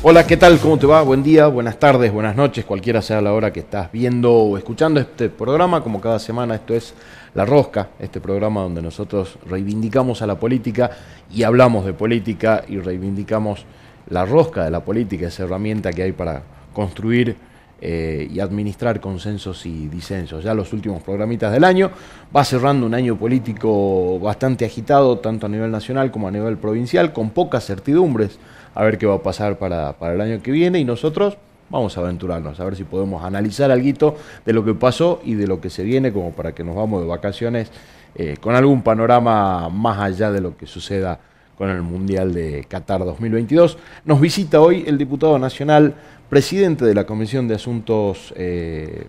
Hola, ¿qué tal? ¿Cómo te va? Buen día, buenas tardes, buenas noches, cualquiera sea la hora que estás viendo o escuchando este programa. Como cada semana, esto es La Rosca, este programa donde nosotros reivindicamos a la política y hablamos de política y reivindicamos la rosca de la política, esa herramienta que hay para construir eh, y administrar consensos y disensos. Ya los últimos programitas del año va cerrando un año político bastante agitado, tanto a nivel nacional como a nivel provincial, con pocas certidumbres a ver qué va a pasar para, el año que viene y nosotros vamos a aventurarnos, a ver si podemos analizar algo de lo que pasó y de lo que se viene, como para que nos vamos de vacaciones eh, con algún panorama más allá de lo que suceda con el Mundial de Qatar 2022. Nos visita hoy el diputado nacional, presidente de la Comisión de Asuntos, eh,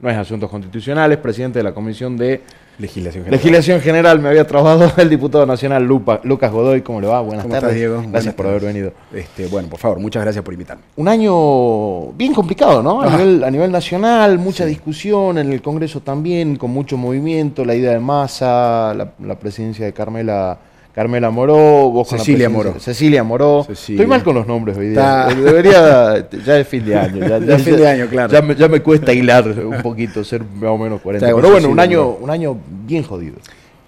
no es Asuntos Constitucionales, presidente de la Comisión de Legislación General. Legislación General, me había trabajado el diputado nacional Lucas Godoy. ¿Cómo le va? Buenas ¿Cómo tardes. Estás, Diego? Gracias por haber venido. Este, bueno, por favor, muchas gracias por invitarme. Un año bien complicado, ¿no? A, nivel, nacional, mucha discusión, en el Congreso también, con mucho movimiento, la idea de masa, la presidencia de Carmela Carmela Moró, vos Cecilia Moró. Cecilia Moró. Estoy mal con los nombres hoy día. Debería, ya es fin de año. Ya, ya, fin de año, claro. Ya me, cuesta hilar un poquito, ser más o menos 40. Pero bueno, un año, un año bien jodido.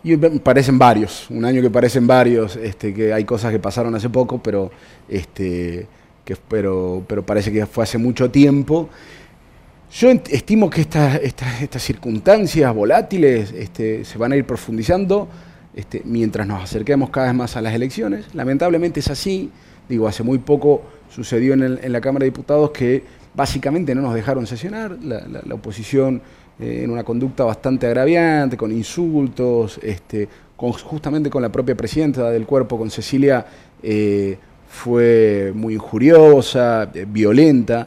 Y parecen varios, un año que parecen varios, este, que hay cosas que pasaron hace poco, pero, este, que, pero, pero parece que fue hace mucho tiempo. Yo estimo que estas circunstancias volátiles este, se van a ir profundizando este, mientras nos acerquemos cada vez más a las elecciones. Lamentablemente es así. Digo, hace muy poco sucedió en, la Cámara de Diputados que básicamente no nos dejaron sesionar. La, oposición eh, en una conducta bastante agraviante, con insultos, este, justamente con la propia presidenta del cuerpo, con Cecilia, eh, fue muy injuriosa, eh, violenta.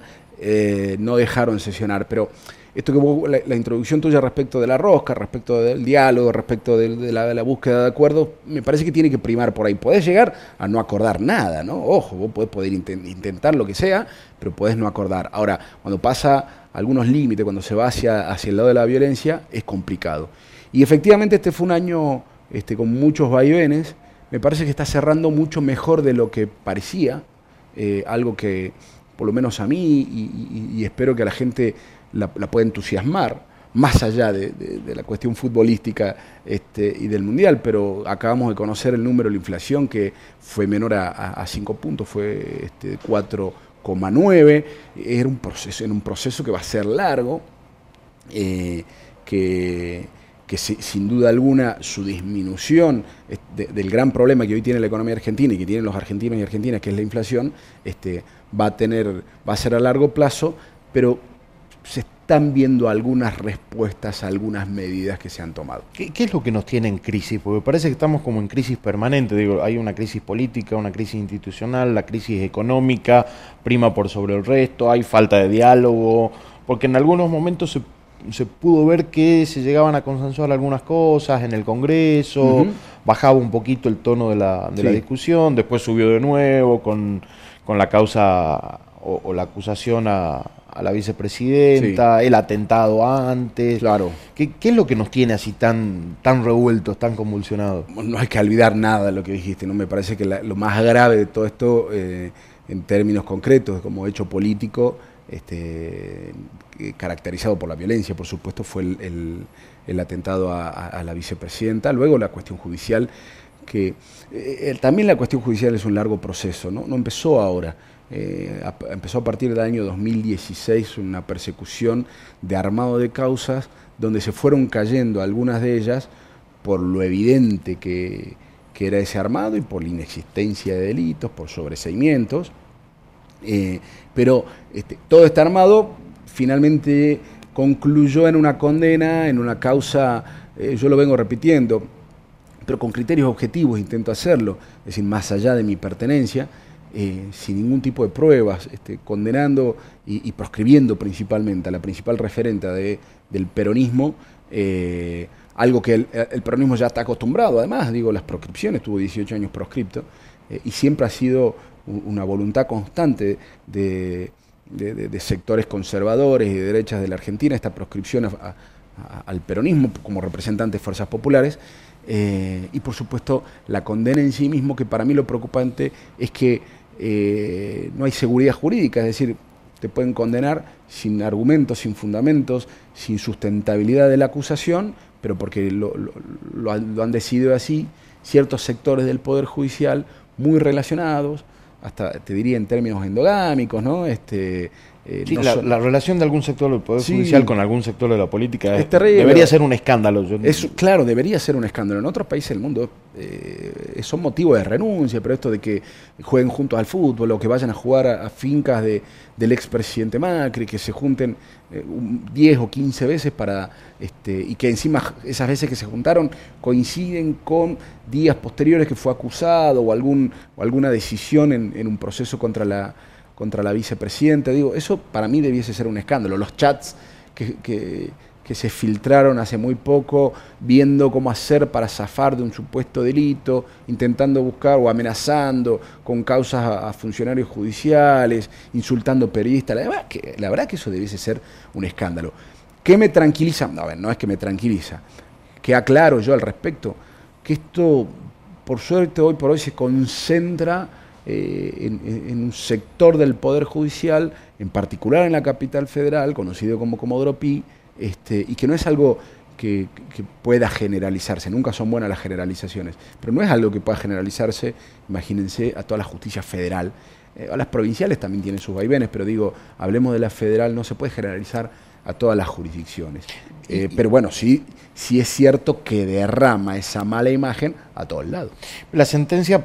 no dejaron sesionar. Pero esto que la, introducción tuya respecto de la rosca, respecto del diálogo, respecto de, la, búsqueda de acuerdos, me parece que tiene que primar por ahí. Podés llegar a no acordar nada, ¿no? Ojo, vos podés poder intentar lo que sea, pero podés no acordar. Ahora, cuando pasa algunos límites, cuando se va hacia, hacia el lado de la violencia, es complicado. Y efectivamente este fue un año este, con muchos vaivenes. Me parece que está cerrando mucho mejor de lo que parecía, eh, algo que por lo menos a mí y espero que a la gente la, puede entusiasmar, más allá de, la cuestión futbolística este, y del Mundial, pero acabamos de conocer el número de la inflación que fue menor a 5 puntos, fue este, 4,9, era un proceso, en un proceso que va a ser largo, eh, que, que sin duda alguna su disminución del gran problema que hoy tiene la economía argentina y que tienen los argentinos y argentinas, que es la inflación, este, va a tener, va a ser a largo plazo, pero se están viendo algunas respuestas a algunas medidas que se han tomado. ¿Qué, es lo que nos tiene en crisis? Porque parece que estamos como en crisis permanente. Digo, hay una crisis política, una crisis institucional, la crisis económica prima por sobre el resto, hay falta de diálogo, porque en algunos momentos se, pudo ver que se llegaban a consensuar algunas cosas en el Congreso, bajaba un poquito el tono de la, de la discusión, después subió de nuevo con, con la causa o la acusación a a la vicepresidenta, el atentado antes. Claro. ¿Qué, es lo que nos tiene así tan, tan revueltos, tan convulsionados? No hay que olvidar nada de lo que dijiste, ¿no? Me parece que lo más grave de todo esto, eh, en términos concretos, como hecho político, este, caracterizado por la violencia, por supuesto, fue el, atentado a, la vicepresidenta. Luego la cuestión judicial, que eh, también la cuestión judicial es un largo proceso, ¿no? No empezó ahora. Eh, empezó a partir del año 2016 una persecución de armado de causas donde se fueron cayendo algunas de ellas por lo evidente que, era ese armado y por la inexistencia de delitos, por sobreseimientos. Eh, pero este, todo este armado finalmente concluyó en una condena, en una causa, eh, yo lo vengo repitiendo, pero con criterios objetivos intento hacerlo, es decir, más allá de mi pertenencia, eh, sin ningún tipo de pruebas, este, condenando y, proscribiendo principalmente a la principal referente del peronismo, eh, algo que el, peronismo ya está acostumbrado, además, digo, las proscripciones, tuvo 18 años proscripto, eh, y siempre ha sido una voluntad constante de, sectores conservadores y de derechas de la Argentina, esta proscripción al peronismo como representantes de fuerzas populares, y por supuesto la condena en sí mismo, que para mí lo preocupante es que eh, no hay seguridad jurídica, es decir, te pueden condenar sin argumentos, sin fundamentos, sin sustentabilidad de la acusación, pero porque lo, han decidido así ciertos sectores del Poder Judicial muy relacionados, hasta te diría en términos endogámicos, ¿no? Este, eh, la, relación de algún sector del Poder Judicial con algún sector de la política es, debería ser un escándalo. claro, debería ser un escándalo. En otros países del mundo eh, son motivos de renuncia, pero esto de que jueguen juntos al fútbol o que vayan a jugar a, fincas de, del expresidente Macri, que se junten 10 eh, o 15 veces para este, y que encima esas veces que se juntaron coinciden con días posteriores que fue acusado o, algún, o alguna decisión en un proceso contra la contra la vicepresidenta. Digo, eso para mí debiese ser un escándalo. Los chats que, que, se filtraron hace muy poco, viendo cómo hacer para zafar de un supuesto delito, intentando buscar o amenazando con causas a, funcionarios judiciales, insultando periodistas. La verdad, que, la verdad que eso debiese ser un escándalo. ¿Qué me tranquiliza? No, a ver, no es que me tranquiliza. Que aclaro yo al respecto que esto, por suerte, hoy por hoy se concentra eh, en, un sector del Poder Judicial, en particular en la capital federal, conocido como Comodoro Pi, este, y que no es algo que, pueda generalizarse, nunca son buenas las generalizaciones, pero no es algo que pueda generalizarse, imagínense, a toda la justicia federal. Eh, a las provinciales también tienen sus vaivenes, pero digo, hablemos de la federal, no se puede generalizar a todas las jurisdicciones. Eh, pero bueno, sí, sí es cierto que derrama esa mala imagen a todos lados. La sentencia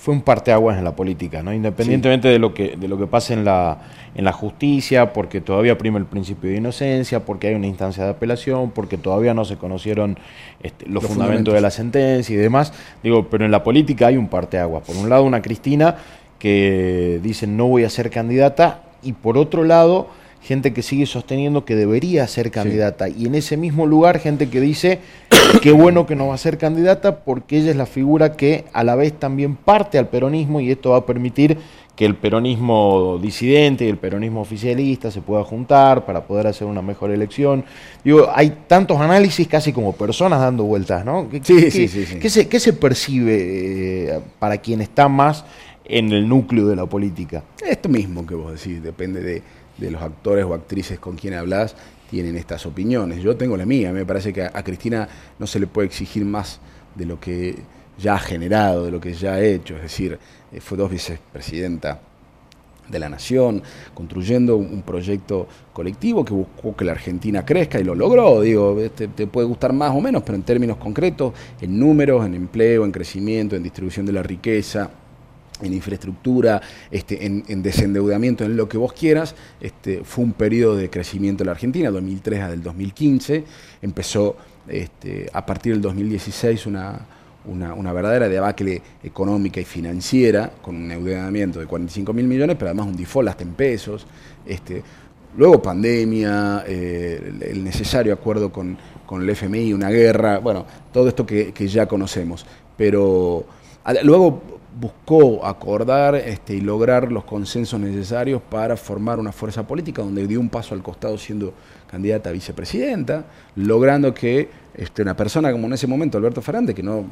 fue un parteaguas en la política, ¿no? Independientemente de lo que de lo que pase en la en la justicia, porque todavía prima el principio de inocencia, porque hay una instancia de apelación, porque todavía no se conocieron este, los, fundamentos, de la sentencia y demás. Digo, pero en la política hay un parteaguas. Por un lado, una Cristina que dice no voy a ser candidata y por otro lado gente que sigue sosteniendo que debería ser candidata. Y en ese mismo lugar, gente que dice qué bueno que no va a ser candidata porque ella es la figura que a la vez también parte al peronismo y esto va a permitir que el peronismo disidente y el peronismo oficialista se pueda juntar para poder hacer una mejor elección. Digo, hay tantos análisis casi como personas dando vueltas, ¿no? sí, sí, sí, ¿qué, se, ¿Qué se percibe eh, para quien está más en el núcleo de la política? Esto mismo que vos decís, depende de de los actores o actrices con quien hablas tienen estas opiniones. Yo tengo la mía, me parece que a, Cristina no se le puede exigir más de lo que ya ha generado, de lo que ya ha hecho, es decir, eh, fue dos veces presidenta de la nación, construyendo un, proyecto colectivo que buscó que la Argentina crezca y lo logró. Digo, te, te, puede gustar más o menos, pero en términos concretos, en números, en empleo, en crecimiento, en distribución de la riqueza, en infraestructura, este, en, desendeudamiento, en lo que vos quieras, este, fue un periodo de crecimiento en la Argentina, 2003 a del 2015, empezó este, a partir del 2016 una, una, verdadera debacle económica y financiera, con un endeudamiento de 45 mil millones, pero además un default hasta en pesos, este, luego pandemia, eh, el necesario acuerdo con, con, el FMI, una guerra, bueno, todo esto que, que ya conocemos, pero luego buscó acordar este, y lograr los consensos necesarios para formar una fuerza política donde dio un paso al costado siendo candidata a vicepresidenta, logrando que este, una persona como en ese momento Alberto Fernández, que no,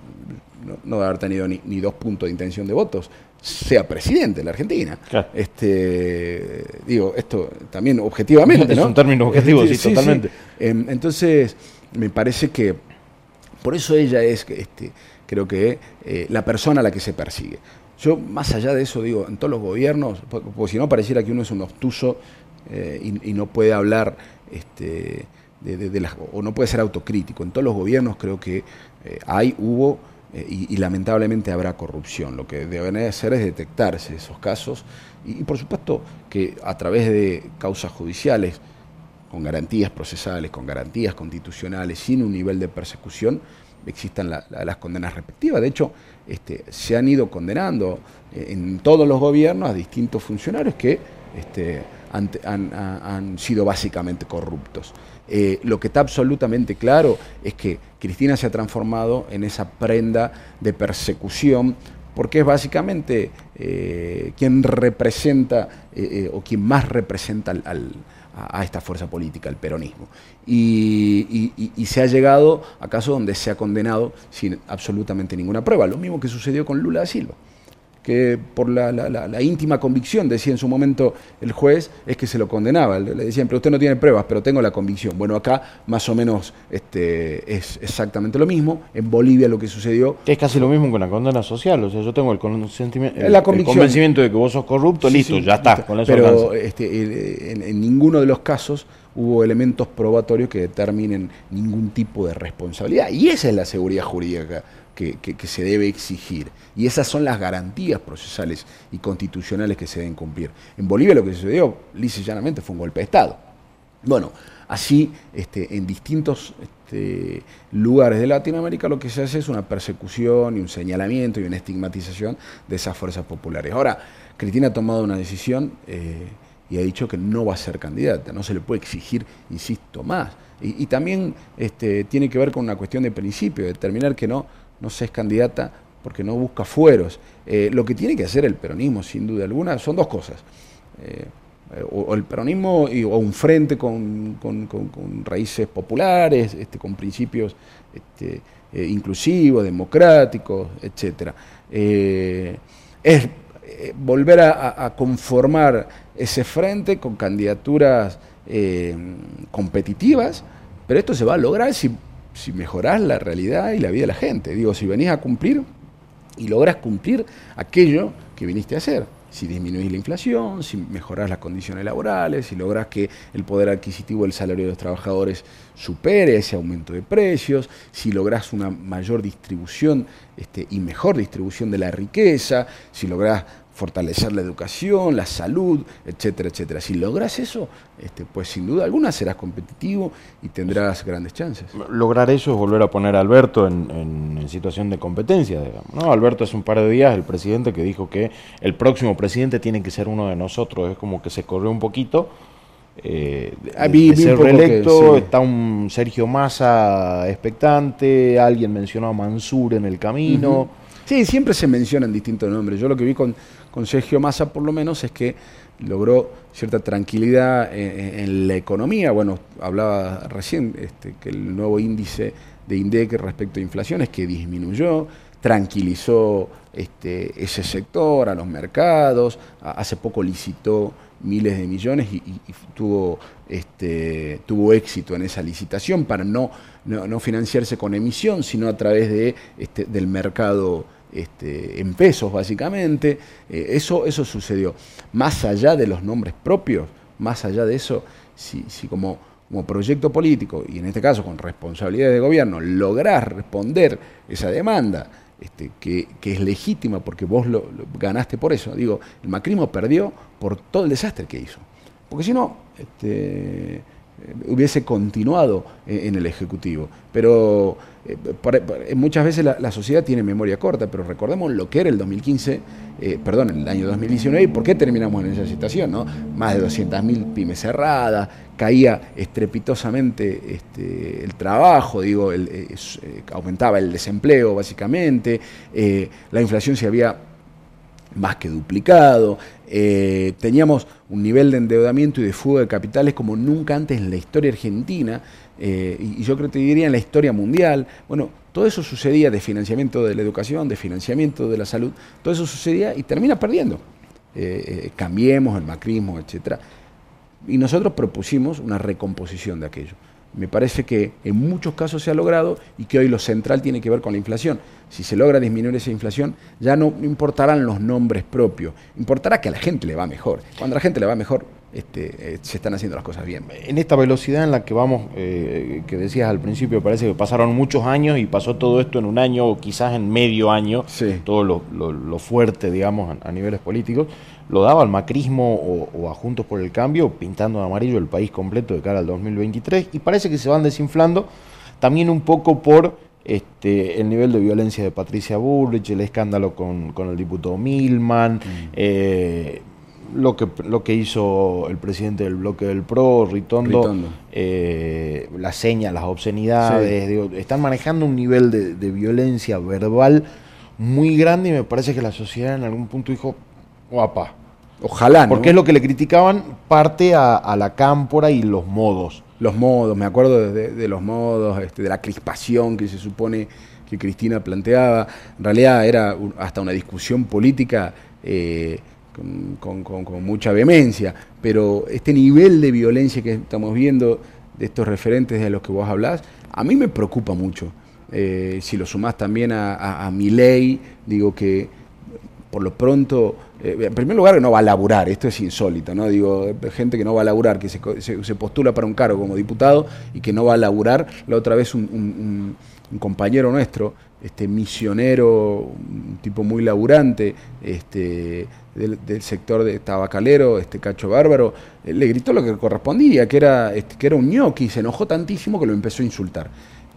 no, debe haber tenido ni, dos puntos de intención de votos, sea presidente de la Argentina. Este, digo, esto también objetivamente. Es un término objetivo, sí, totalmente. Em, entonces, me parece que por eso ella es este, creo que eh, la persona a la que se persigue. Yo, más allá de eso, digo, en todos los gobiernos, porque si no pareciera que uno es un obtuso eh, y, no puede hablar este, o no puede ser autocrítico. En todos los gobiernos creo que eh, hay, hubo y, lamentablemente habrá corrupción. Lo que deben hacer es detectarse esos casos y, por supuesto que a través de causas judiciales, con garantías procesales, con garantías constitucionales, sin un nivel de persecución, existan las condenas respectivas. De hecho, este, se han ido condenando eh, en todos los gobiernos a distintos funcionarios que este, han, sido básicamente corruptos. Eh, lo que está absolutamente claro es que Cristina se ha transformado en esa prenda de persecución porque es básicamente eh, quien representa o quien más representa al a, esta fuerza política, el peronismo. Y, se ha llegado a casos donde se ha condenado sin absolutamente ninguna prueba. Lo mismo que sucedió con Lula da Silva, que por la, íntima convicción, decía en su momento el juez, es que se lo condenaba. Le decían, pero usted no tiene pruebas, pero tengo la convicción. Bueno, acá más o menos este, es exactamente lo mismo. En Bolivia lo que sucedió... Es casi lo mismo con la condena social, o sea, yo tengo el, el, convencimiento de que vos sos corrupto, listo, ya está. Con eso pero este, en ninguno de los casos hubo elementos probatorios que determinen ningún tipo de responsabilidad. Y esa es la seguridad jurídica que, se debe exigir. Y esas son las garantías procesales y constitucionales que se deben cumplir. En Bolivia lo que sucedió, lisa y llanamente, fue un golpe de Estado. Bueno, así este, en distintos este, lugares de Latinoamérica lo que se hace es una persecución y un señalamiento y una estigmatización de esas fuerzas populares. Ahora, Cristina ha tomado una decisión... Eh, y ha dicho que no va a ser candidata, no se le puede exigir, insisto, más. Y, también este, tiene que ver con una cuestión de principio, determinar que no, no se es candidata porque no busca fueros. Eh, lo que tiene que hacer el peronismo, sin duda alguna, son dos cosas. Eh, o, el peronismo o un frente con, raíces populares, este, con principios este, eh, inclusivos, democráticos, etc. es volver a conformar ese frente con candidaturas competitivas, pero esto se va a lograr si, si mejorás la realidad y la vida de la gente. Digo, si venís a cumplir y logras cumplir aquello que viniste a hacer. Si disminuís la inflación, si mejorás las condiciones laborales, si lográs que el poder adquisitivo del salario de los trabajadores supere ese aumento de precios, si lográs una mayor distribución este, y mejor distribución de la riqueza, si lográs fortalecer la educación, la salud, etcétera, etcétera. Si logras eso, este, pues sin duda alguna serás competitivo y tendrás grandes chances. Lograr eso es volver a poner a Alberto en, situación de competencia, ¿no? Alberto hace un par de días, el presidente que dijo que el próximo presidente tiene que ser uno de nosotros, es como que se corrió un poquito. Eh, de, ser reelecto, está un Sergio Massa expectante, alguien mencionó a Mansur en el camino. Sí, siempre se mencionan distintos nombres. Yo lo que vi con, con Sergio Massa, por lo menos, es que logró cierta tranquilidad en, la economía. Bueno, hablaba recién este, que el nuevo índice de INDEC respecto a inflación es que disminuyó, tranquilizó este, ese sector, a los mercados, hace poco licitó miles de millones y, tuvo, este, tuvo éxito en esa licitación para no, financiarse con emisión, sino a través de, del mercado este, en pesos básicamente. Eh, eso, eso sucedió. Más allá de los nombres propios, más allá de eso, si, si como, como proyecto político, y en este caso con responsabilidad de gobierno, lográs responder esa demanda, este, que, es legítima porque vos lo, ganaste por eso. Digo, el macrismo perdió por todo el desastre que hizo. Porque si no, este, hubiese continuado en el Ejecutivo. Pero eh, eh, muchas veces la, sociedad tiene memoria corta, pero recordemos lo que era el 2015, eh, perdón, el año 2019 y por qué terminamos en esa situación, ¿no? Más de 200.000 pymes cerradas, caía estrepitosamente este, el trabajo, digo, aumentaba el desempleo básicamente, la inflación se había más que duplicado, teníamos un nivel de endeudamiento y de fuga de capitales como nunca antes en la historia argentina, eh, y, yo creo que te diría en la historia mundial, bueno, todo eso sucedía de financiamiento de la educación, de financiamiento de la salud, todo eso sucedía y termina perdiendo. Eh, eh, cambiemos el macrismo, etc. Y nosotros propusimos una recomposición de aquello. Me parece que en muchos casos se ha logrado y que hoy lo central tiene que ver con la inflación. Si se logra disminuir esa inflación, ya no importarán los nombres propios, importará que a la gente le va mejor. Cuando a la gente le va mejor, este, eh, se están haciendo las cosas bien. En esta velocidad en la que vamos, eh, que decías al principio, parece que pasaron muchos años y pasó todo esto en un año o quizás en medio año, todo lo, fuerte, digamos, a, niveles políticos, lo daba al macrismo o, a Juntos por el Cambio, pintando de amarillo el país completo de cara al 2023, y parece que se van desinflando también un poco por este, el nivel de violencia de Patricia Bullrich, el escándalo con, el diputado Milman, mm. eh, lo que, lo que hizo el presidente del bloque del PRO, Ritondo, eh, las señas, las obscenidades, están manejando un nivel de, violencia verbal muy grande y me parece que la sociedad en algún punto dijo, guapa. Ojalá, ¿no? Porque es lo que le criticaban parte a, la cámpora y los modos. Los modos, me acuerdo de, los modos, este, de la crispación que se supone que Cristina planteaba. En realidad era hasta una discusión política eh, con, mucha vehemencia, pero este nivel de violencia que estamos viendo de estos referentes de los que vos hablás, a mí me preocupa mucho. Eh, si lo sumás también a, mi ley, digo que por lo pronto, eh, en primer lugar, que no va a laburar, esto es insólito, ¿no? Digo, gente que no va a laburar, que se, se, postula para un cargo como diputado y que no va a laburar. La otra vez un, compañero nuestro, este misionero, un tipo muy laburante, este, del, sector de tabacalero, este Cacho Bárbaro, eh, le gritó lo que correspondía, que era, este, que era un ñoqui, se enojó tantísimo que lo empezó a insultar.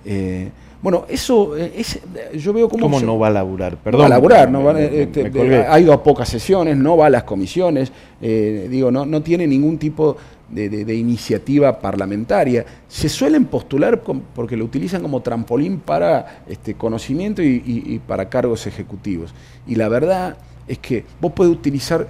Eh, bueno, eso eh, es, yo veo como... ¿Cómo no va a laburar? Perdón. No va a laburar, no va, este, ha ido a pocas sesiones, no va a las comisiones, eh, digo, no, no tiene ningún tipo de, iniciativa parlamentaria. Se suelen postular porque lo utilizan como trampolín para este, conocimiento y, para cargos ejecutivos. Y la verdad es que vos podés utilizar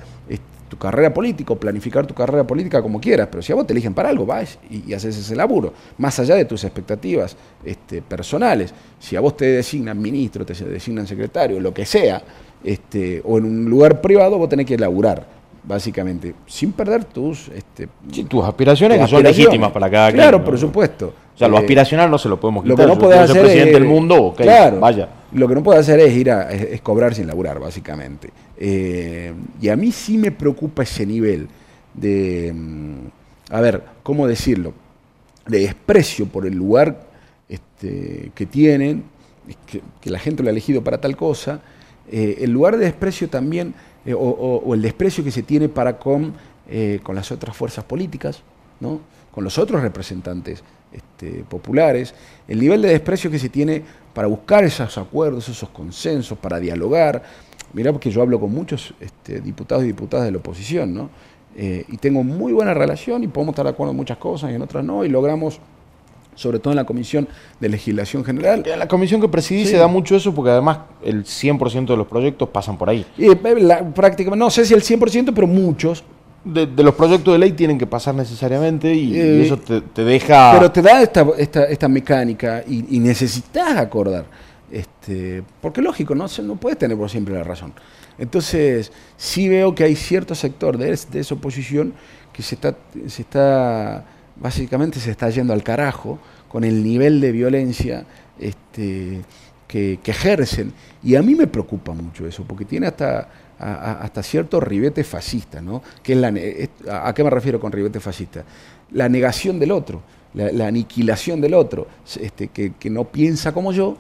tu carrera política o planificar tu carrera política como quieras, pero si a vos te eligen para algo, vas y, haces ese laburo, más allá de tus expectativas este, personales. Si a vos te designan ministro, te designan secretario, lo que sea, este, o en un lugar privado, vos tenés que laburar, básicamente, sin perder tus... Este, tus aspiraciones que son legítimas para cada Claro, por supuesto. O sea, lo eh, aspiracional no se lo podemos quitar. Lo que no podés hacer presidente del mundo, claro, vaya. Lo que no puede hacer es ir a es, cobrar sin laburar, básicamente. Eh, y a mí sí me preocupa ese nivel de, mm, a ver, ¿cómo decirlo? De desprecio por el lugar este, que tienen, que, la gente lo ha elegido para tal cosa, eh, el lugar de desprecio también, o, o, el desprecio que se tiene para con, con las otras fuerzas políticas, ¿no? con los otros representantes este, populares, el nivel de desprecio que se tiene para buscar esos acuerdos, esos consensos, para dialogar. Mirá, porque yo hablo con muchos este, diputados y diputadas de la oposición, ¿no? Eh, y tengo muy buena relación y podemos estar de acuerdo en muchas cosas y en otras no, y logramos sobre todo en la Comisión de Legislación General. En la comisión que presidí se da mucho eso porque además el 100% de los proyectos pasan por ahí. Y, eh, prácticamente, no sé si el 100%, pero muchos, de, los proyectos de ley tienen que pasar necesariamente y, eh, eso te, deja... Pero te da esta, esta, esta mecánica y, necesitas acordar. Este, porque lógico, no, no puedes tener por siempre la razón. Entonces, sí veo que hay cierto sector de, de esa oposición que se está, se está, básicamente se está yendo al carajo con el nivel de violencia este, que, que ejercen. Y a mí me preocupa mucho eso, porque tiene hasta hasta cierto ribete fascista, ¿no? Que es la, ¿A qué me refiero con ribete fascista? La negación del otro, la, aniquilación del otro, este, que, no piensa como yo,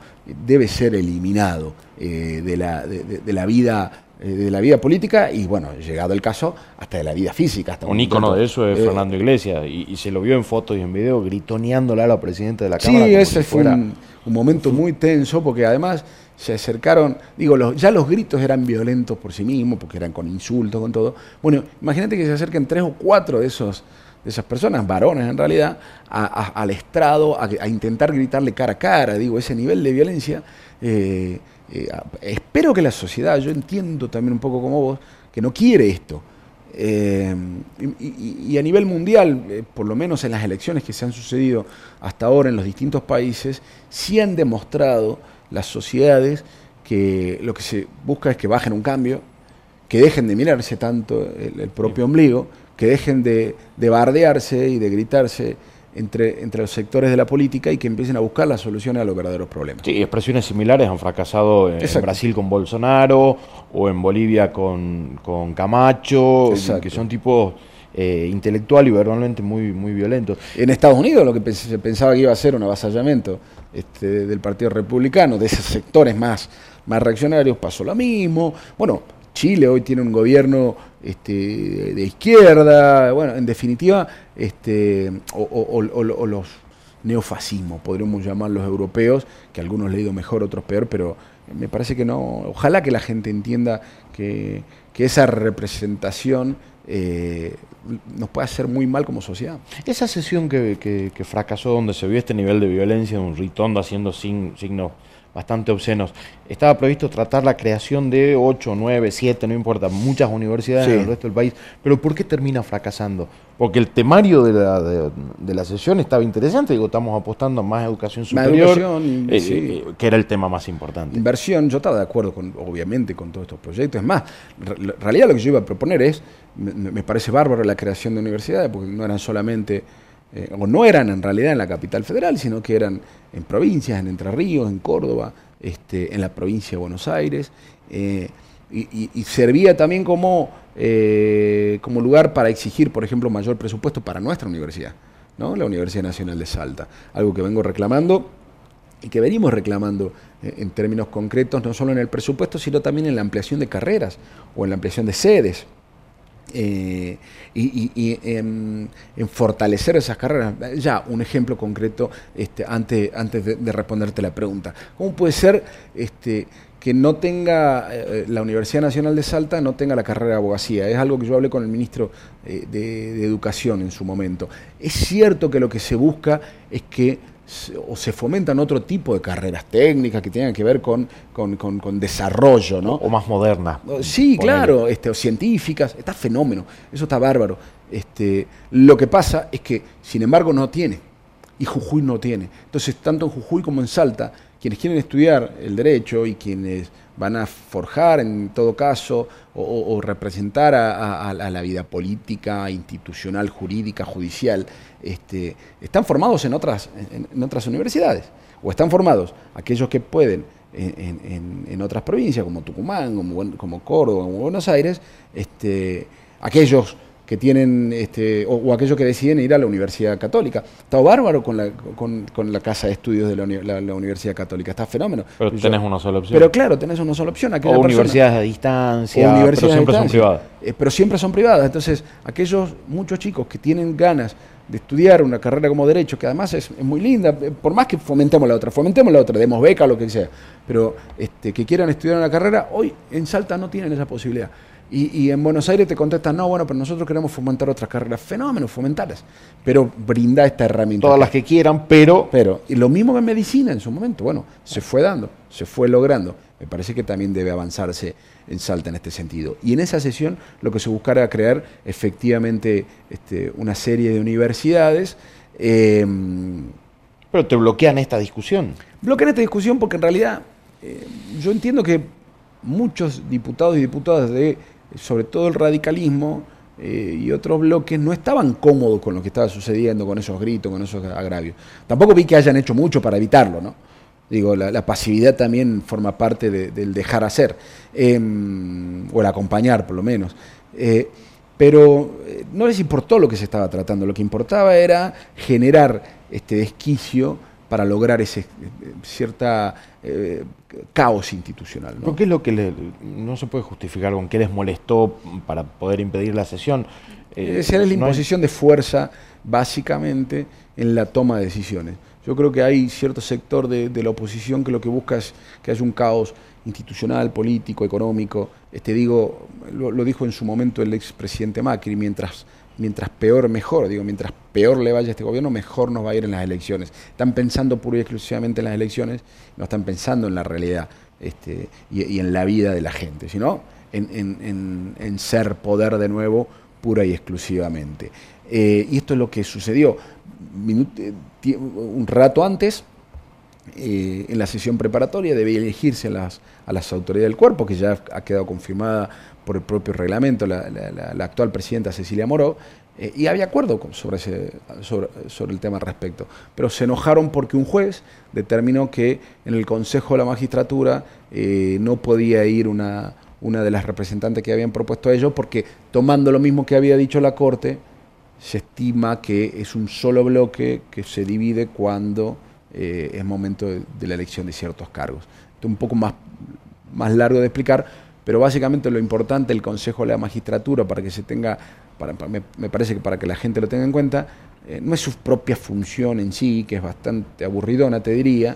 debe ser eliminado eh, de, la, de, la vida de la vida política y bueno, llegado el caso, hasta de la vida física. Hasta un, ícono de eso es eh, Fernando Iglesias y, se lo vio en fotos y en video gritoneándole a la presidenta de la Cámara. Sí, ese fue un, momento muy tenso porque además se acercaron, digo, los, ya los gritos eran violentos por sí mismos, porque eran con insultos, con todo. Bueno, imagínate que se acerquen tres o cuatro de esos de esas personas, varones en realidad, al estrado, a, intentar gritarle cara a cara, digo, ese nivel de violencia. Eh, eh, espero que la sociedad, yo entiendo también un poco como vos, que no quiere esto. Eh, y, a nivel mundial, por lo menos en las elecciones que se han sucedido hasta ahora en los distintos países, sí han demostrado las sociedades que lo que se busca es que bajen un cambio, que dejen de mirarse tanto el, propio ombligo, que dejen de, bardearse y de gritarse entre, entre los sectores de la política y que empiecen a buscar las soluciones a los verdaderos problemas. Sí, expresiones similares han fracasado en, Brasil con Bolsonaro o en Bolivia con, Camacho, que son tipos eh, intelectual y verbalmente muy, muy violentos. En Estados Unidos lo que se pensaba que iba a ser un avasallamiento este, del Partido Republicano, de esos sectores más, más reaccionarios, pasó lo mismo. Bueno, Chile hoy tiene un gobierno este, de izquierda, bueno, en definitiva, este, o, los neofascismos, podríamos llamar los europeos, que algunos he mejor, otros peor, pero me parece que no, ojalá que la gente entienda que, que esa representación eh, nos puede hacer muy mal como sociedad. Esa sesión que, fracasó, donde se vio este nivel de violencia, un ritondo haciendo signos bastante obscenos, estaba previsto tratar la creación de 8, 9, 7, no importa, muchas universidades en el resto del país, pero ¿por qué termina fracasando? Porque el temario de la, de, la sesión estaba interesante, digo, estamos apostando a más educación superior, eh, eh, que era el tema más importante. Inversión, yo estaba de acuerdo, con, obviamente, con todos estos proyectos. Es más, en realidad lo que yo iba a proponer es, me, parece bárbaro la creación de universidades, porque no eran solamente, eh, o no eran en realidad en la capital federal, sino que eran en provincias, en Entre Ríos, en Córdoba, este, en la provincia de Buenos Aires, y servía también como eh, como lugar para exigir, por ejemplo, mayor presupuesto para nuestra universidad, ¿no? la Universidad Nacional de Salta. Algo que vengo reclamando y que venimos reclamando eh, en términos concretos, no solo en el presupuesto, sino también en la ampliación de carreras o en la ampliación de sedes. Eh, y, en, fortalecer esas carreras. Ya, un ejemplo concreto este, antes, antes de, de, responderte la pregunta. ¿Cómo puede ser este, que no tenga, eh, la Universidad Nacional de Salta no tenga la carrera de abogacía. Es algo que yo hablé con el ministro eh, de, Educación en su momento. Es cierto que lo que se busca es que o se fomentan otro tipo de carreras técnicas que tengan que ver con, con, desarrollo, ¿no? O más modernas. Sí, claro, este, o científicas, está fenómeno, eso está bárbaro. Este, lo que pasa es que, sin embargo, no tiene, y Jujuy no tiene. Entonces, tanto en Jujuy como en Salta, quienes quieren estudiar el derecho y quienes van a forjar en todo caso o, representar a, la vida política, institucional, jurídica, judicial, este, están formados en otras, en, otras universidades o están formados aquellos que pueden en, otras provincias como Tucumán, como, como Córdoba, como Buenos Aires, este, aquellos que tienen, este, o, aquellos que deciden ir a la Universidad Católica. Está bárbaro con la, con, la Casa de Estudios de la, Universidad Católica, está fenómeno. Pero tenés una sola opción. Pero claro, tenés una sola opción. O universidades a distancia, pero siempre son privadas. Eh, pero siempre son privadas. Entonces, aquellos muchos chicos que tienen ganas de estudiar una carrera como derecho, que además es, muy linda, eh, por más que fomentemos la otra, fomentemos la otra, demos beca o lo que sea, pero este, que quieran estudiar una carrera, hoy en Salta no tienen esa posibilidad. Y, en Buenos Aires te contestan, no, bueno, pero nosotros queremos fomentar otras carreras, fenómenos, fomentarlas, pero brinda esta herramienta. Todas las que quieran, pero... Pero, y lo mismo que en medicina en su momento, bueno, se fue dando, se fue logrando. Me parece que también debe avanzarse en Salta en este sentido. Y en esa sesión lo que se buscara era crear efectivamente este, una serie de universidades. Em, pero te bloquean esta discusión. Bloquean esta discusión porque en realidad eh, yo entiendo que muchos diputados y diputadas de sobre todo el radicalismo eh, y otros bloques, no estaban cómodos con lo que estaba sucediendo, con esos gritos, con esos agravios. Tampoco vi que hayan hecho mucho para evitarlo, ¿no? Digo, la, pasividad también forma parte del dejar hacer, em, o el acompañar por lo menos. Eh, pero eh, no les importó lo que se estaba tratando, lo que importaba era generar este desquicio para lograr ese cierta caos institucional. ¿no? ¿Qué es lo que no se puede justificar con qué les molestó para poder impedir la sesión? Eh, Esa es la imposición de fuerza, básicamente, en la toma de decisiones. Yo creo que hay cierto sector de, la oposición que lo que busca es que haya un caos institucional, político, económico. Este digo, lo, lo dijo en su momento el expresidente Macri, mientras mientras peor, mejor. Digo, mientras peor le vaya a este gobierno, mejor nos va a ir en las elecciones. Están pensando pura y exclusivamente en las elecciones, no están pensando en la realidad este, y, en la vida de la gente, sino en, ser poder de nuevo pura y exclusivamente. Eh, y esto es lo que sucedió. Eh, un rato antes, eh, en la sesión preparatoria, debía elegirse a las, a las autoridades del cuerpo, que ya ha quedado confirmada por el propio reglamento, la, actual presidenta Cecilia Moró, eh, y había acuerdo sobre, ese, sobre, el tema al respecto. Pero se enojaron porque un juez determinó que en el Consejo de la Magistratura eh, no podía ir una, una de las representantes que habían propuesto a ellos, porque tomando lo mismo que había dicho la Corte, se estima que es un solo bloque que se divide cuando eh, es momento de, la elección de ciertos cargos. Esto es un poco más, más largo de explicar, pero básicamente lo importante el Consejo de la Magistratura, para que se tenga, para, me, parece que para que la gente lo tenga en cuenta, eh, no es su propia función en sí, que es bastante aburridona, te diría,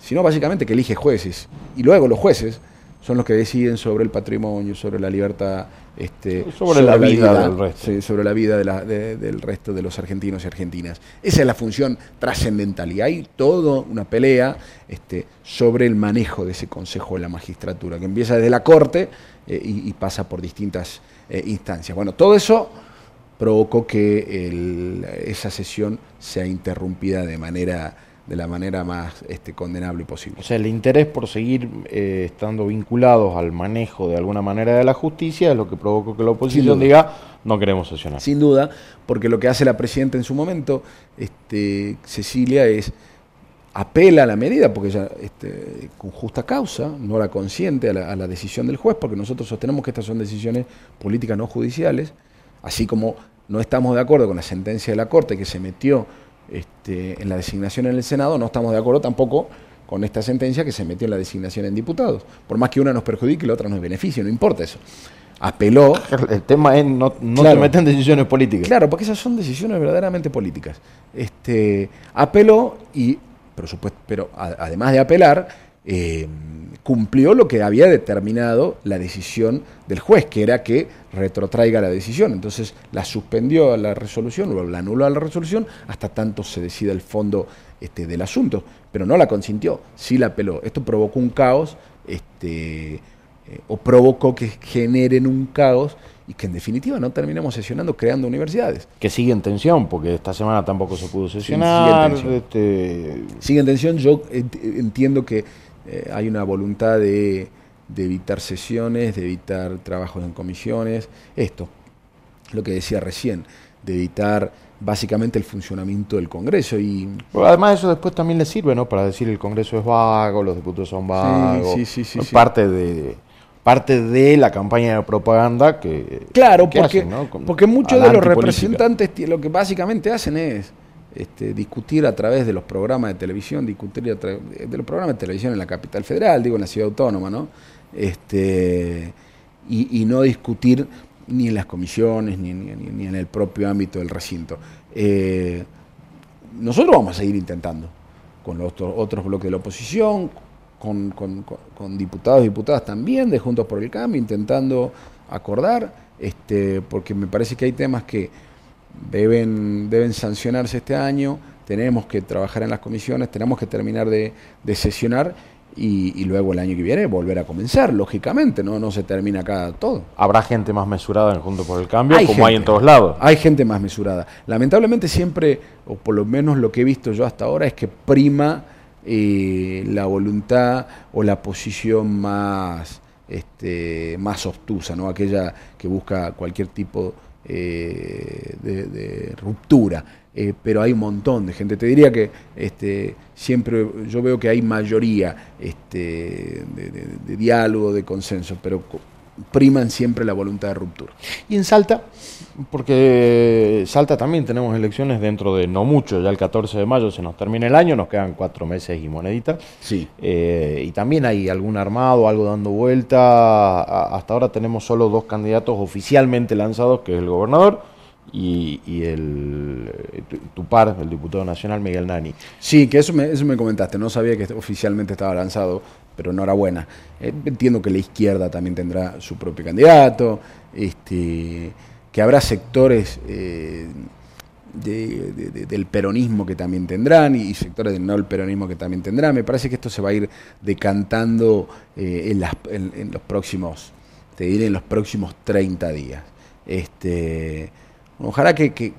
sino básicamente que elige jueces. Y luego los jueces son los que deciden sobre el patrimonio, sobre la libertad, este, sobre, la, vida, del resto. sobre la vida del resto de los argentinos y argentinas. Esa es la función trascendental y hay toda una pelea este, sobre el manejo de ese Consejo de la Magistratura, que empieza desde la Corte eh, y, pasa por distintas eh, instancias. Bueno, todo eso provocó que esa sesión sea interrumpida de manera de la manera más este, condenable posible. O sea, el interés por seguir eh, estando vinculados al manejo de alguna manera de la justicia es lo que provocó que la oposición diga no queremos sesionar. Sin duda, porque lo que hace la presidenta en su momento, este, Cecilia, es apela a la medida, porque ella, este, con justa causa, no la consiente a la, a la decisión del juez, porque nosotros sostenemos que estas son decisiones políticas no judiciales, así como no estamos de acuerdo con la sentencia de la Corte que se metió este, en la designación en el Senado, no estamos de acuerdo tampoco con esta sentencia que se metió en la designación en diputados. Por más que una nos perjudique y la otra nos beneficie, no importa eso. Apeló. El tema es no, no se meten decisiones políticas. Claro, porque esas son decisiones verdaderamente políticas. Este, apeló y, pero, supuesto, pero además de apelar, eh, cumplió lo que había determinado la decisión del juez, que era que retrotraiga la decisión. Entonces la suspendió a la resolución o la anuló a la resolución hasta tanto se decida el fondo este, del asunto, pero no la consintió, sí la apeló. Esto provocó un caos este, eh, o provocó que generen un caos y que en definitiva no terminemos sesionando creando universidades. Que sigue en tensión, porque esta semana tampoco se pudo sesionar. sigue, en tensión. Este... sigue en tensión. Yo entiendo que eh, hay una voluntad de, evitar sesiones, de evitar trabajos en comisiones, esto, lo que decía recién, de evitar básicamente el funcionamiento del Congreso. y Además eso después también le sirve, ¿no? Para decir el Congreso es vago, los diputados son vagos, sí, sí, sí, parte de parte de la campaña de propaganda que claro porque porque muchos de los representantes lo que básicamente hacen es este, discutir a través de los programas de televisión, discutir de los programas de televisión en la capital federal, digo en la ciudad autónoma, ¿no? Este, y, no discutir ni en las comisiones ni, ni, en el propio ámbito del recinto. Eh, nosotros vamos a seguir intentando, con los otros, bloques de la oposición, con, con, diputados y diputadas también de Juntos por el Cambio, intentando acordar, este, porque me parece que hay temas que deben, deben sancionarse este año, tenemos que trabajar en las comisiones, tenemos que terminar de, sesionar y, luego el año que viene volver a comenzar, lógicamente, no, no se termina acá todo. Habrá gente más mesurada en Junto por el Cambio, como hay en todos lados. Hay gente más mesurada. Lamentablemente siempre, o por lo menos lo que he visto yo hasta ahora, es que prima eh, la voluntad o la posición más, este, más obtusa, ¿no? aquella que busca cualquier tipo eh, de, ruptura, eh, pero hay un montón de gente. Te diría que este, siempre yo veo que hay mayoría este, de, diálogo, de consenso, pero priman siempre la voluntad de ruptura. Y en Salta, porque Salta también tenemos elecciones dentro de no mucho, ya el 14 de mayo se nos termina el año, nos quedan cuatro meses y moneditas. Sí. Eh, y también hay algún armado, algo dando vuelta. hasta ahora tenemos solo dos candidatos oficialmente lanzados, que es el gobernador y, el tu, par, el diputado nacional Miguel Nani. Sí, que eso me, eso me comentaste, no sabía que oficialmente estaba lanzado, pero enhorabuena. Eh, entiendo que la izquierda también tendrá su propio candidato, este, que habrá sectores eh, del peronismo que también tendrán y, sectores del no el peronismo que también tendrán. Me parece que esto se va a ir decantando eh, en, los próximos, te diré, en los próximos 30 días. Este, Ojalá que, que,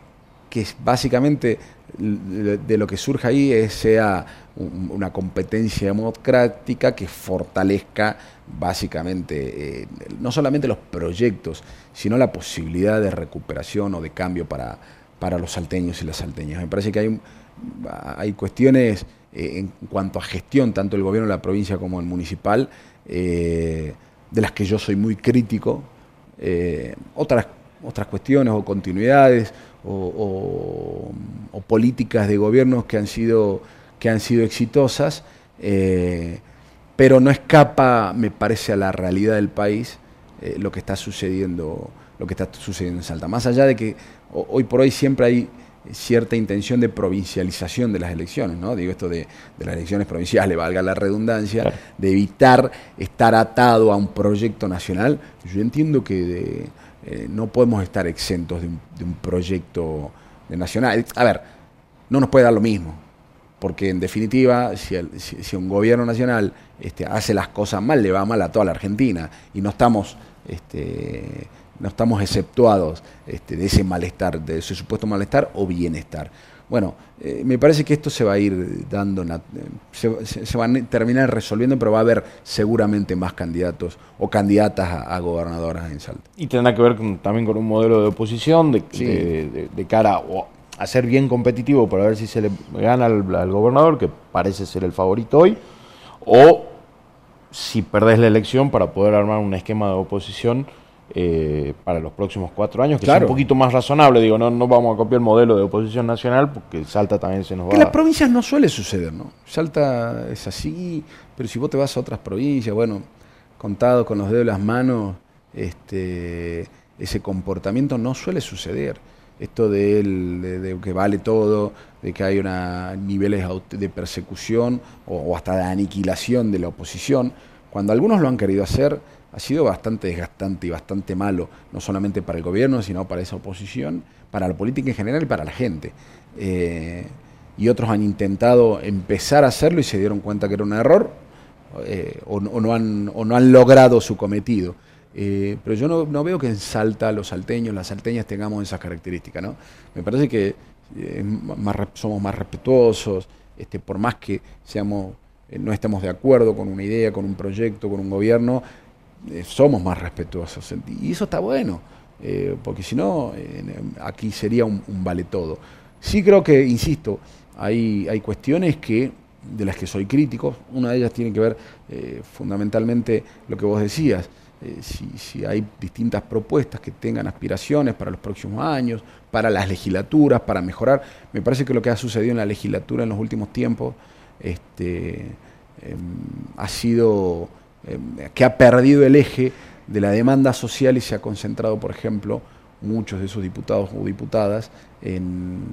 básicamente de lo que surja ahí sea una competencia democrática que fortalezca básicamente eh, no solamente los proyectos, sino la posibilidad de recuperación o de cambio para, para los salteños y las salteñas. Me parece que hay, hay cuestiones eh, en cuanto a gestión, tanto el gobierno de la provincia como el municipal, eh, de las que yo soy muy crítico. otras otras cuestiones o continuidades o, políticas de gobiernos que han sido, que han sido exitosas, eh, pero no escapa, me parece, a la realidad del país eh, lo que está sucediendo, lo que está sucediendo en Salta. Más allá de que hoy por hoy siempre hay cierta intención de provincialización de las elecciones, ¿no? Digo esto de, las elecciones provinciales, valga la redundancia, de evitar estar atado a un proyecto nacional. Yo entiendo que de, eh, no podemos estar exentos de un, proyecto de nacional. A ver, no nos puede dar lo mismo, porque en definitiva, si, si, un gobierno nacional este, hace las cosas mal, le va mal a toda la Argentina, y no estamos este, no estamos exceptuados este, de ese malestar, de ese supuesto malestar o bienestar. Bueno, eh, me parece que esto se va a ir dando, se, se, van a terminar resolviendo, pero va a haber seguramente más candidatos o candidatas a, gobernadoras en Salta. Y tendrá que ver también con un modelo de oposición de, de, cara a ser bien competitivo para ver si se le gana al, al, gobernador, que parece ser el favorito hoy, o si perdés la elección para poder armar un esquema de oposición eh, para los próximos cuatro años, que es un poquito más razonable. Digo, no, no vamos a copiar el modelo de oposición nacional porque Salta también se nos va. En las provincias no suele suceder, ¿no? Salta es así, pero si vos te vas a otras provincias, bueno, contado con los dedos de las manos, este, ese comportamiento no suele suceder. Esto de, que vale todo, de que hay una, niveles de persecución o hasta de aniquilación de la oposición, cuando algunos lo han querido hacer, ha sido bastante desgastante y bastante malo, no solamente para el gobierno, sino para esa oposición, para la política en general y para la gente. Eh, y otros han intentado empezar a hacerlo y se dieron cuenta que era un error eh, o, no han, o, no han, logrado su cometido. Eh, pero yo no, veo que en Salta los salteños, las salteñas tengamos esas características. ¿no? Me parece que somos más respetuosos, este, por más que seamos, no estemos de acuerdo con una idea, con un proyecto, con un gobierno, eh, somos más respetuosos. Y eso está bueno, eh, porque si no, aquí sería un, vale todo. Sí creo que, insisto, hay, hay cuestiones que de las que soy crítico. Una de ellas tiene que ver eh, fundamentalmente lo que vos decías. si, si, hay distintas propuestas que tengan aspiraciones para los próximos años, para las legislaturas, para mejorar. Me parece que lo que ha sucedido en la legislatura en los últimos tiempos este, em, ha sido eh, que ha perdido el eje de la demanda social y se ha concentrado, por ejemplo, muchos de esos diputados o diputadas en,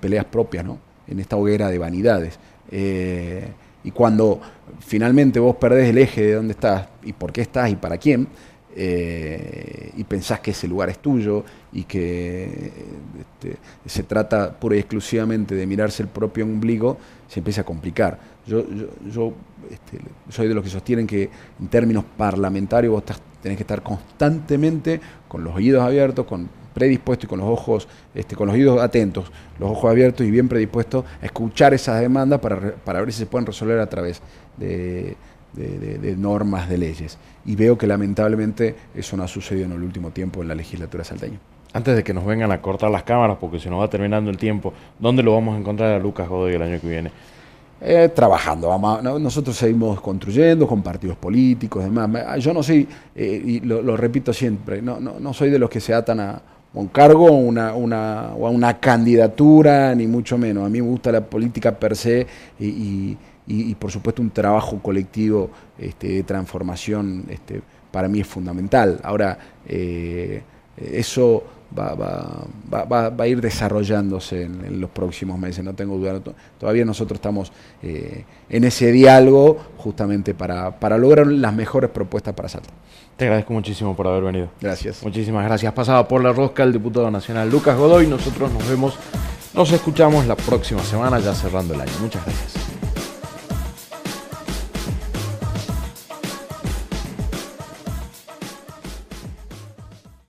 peleas propias, ¿no? en esta hoguera de vanidades. Eh, y cuando finalmente vos perdés el eje de dónde estás y por qué estás y para quién, eh, y pensás que ese lugar es tuyo y que este, se trata pura y exclusivamente de mirarse el propio ombligo, se empieza a complicar. Yo, yo, este, soy de los que sostienen que en términos parlamentarios vos tenés que estar constantemente con los oídos abiertos, con predispuesto y con los ojos, este, con los oídos atentos, los ojos abiertos y bien predispuestos a escuchar esas demandas para, para ver si se pueden resolver a través de, de, normas, de leyes. Y veo que lamentablemente eso no ha sucedido en el último tiempo en la legislatura salteña. Antes de que nos vengan a cortar las cámaras, porque se nos va terminando el tiempo, ¿dónde lo vamos a encontrar a Lucas Godoy el año que viene? Eh, trabajando. Vamos, nosotros seguimos construyendo con partidos políticos, demás. Yo no soy, eh, y lo, repito siempre, no, no, no, soy de los que se atan a un cargo una, una, o a una candidatura, ni mucho menos. A mí me gusta la política per se y, y, por supuesto un trabajo colectivo este, de transformación este, para mí es fundamental. Ahora, eh, eso va, va, va, va, a ir desarrollándose en, los próximos meses, no tengo duda. Todavía nosotros estamos eh, en ese diálogo justamente para, para lograr las mejores propuestas para Salta. Te agradezco muchísimo por haber venido. Gracias. Muchísimas gracias. Pasaba por la rosca el diputado nacional Lucas Godoy. Nosotros nos vemos, nos escuchamos la próxima semana ya cerrando el año. Muchas gracias.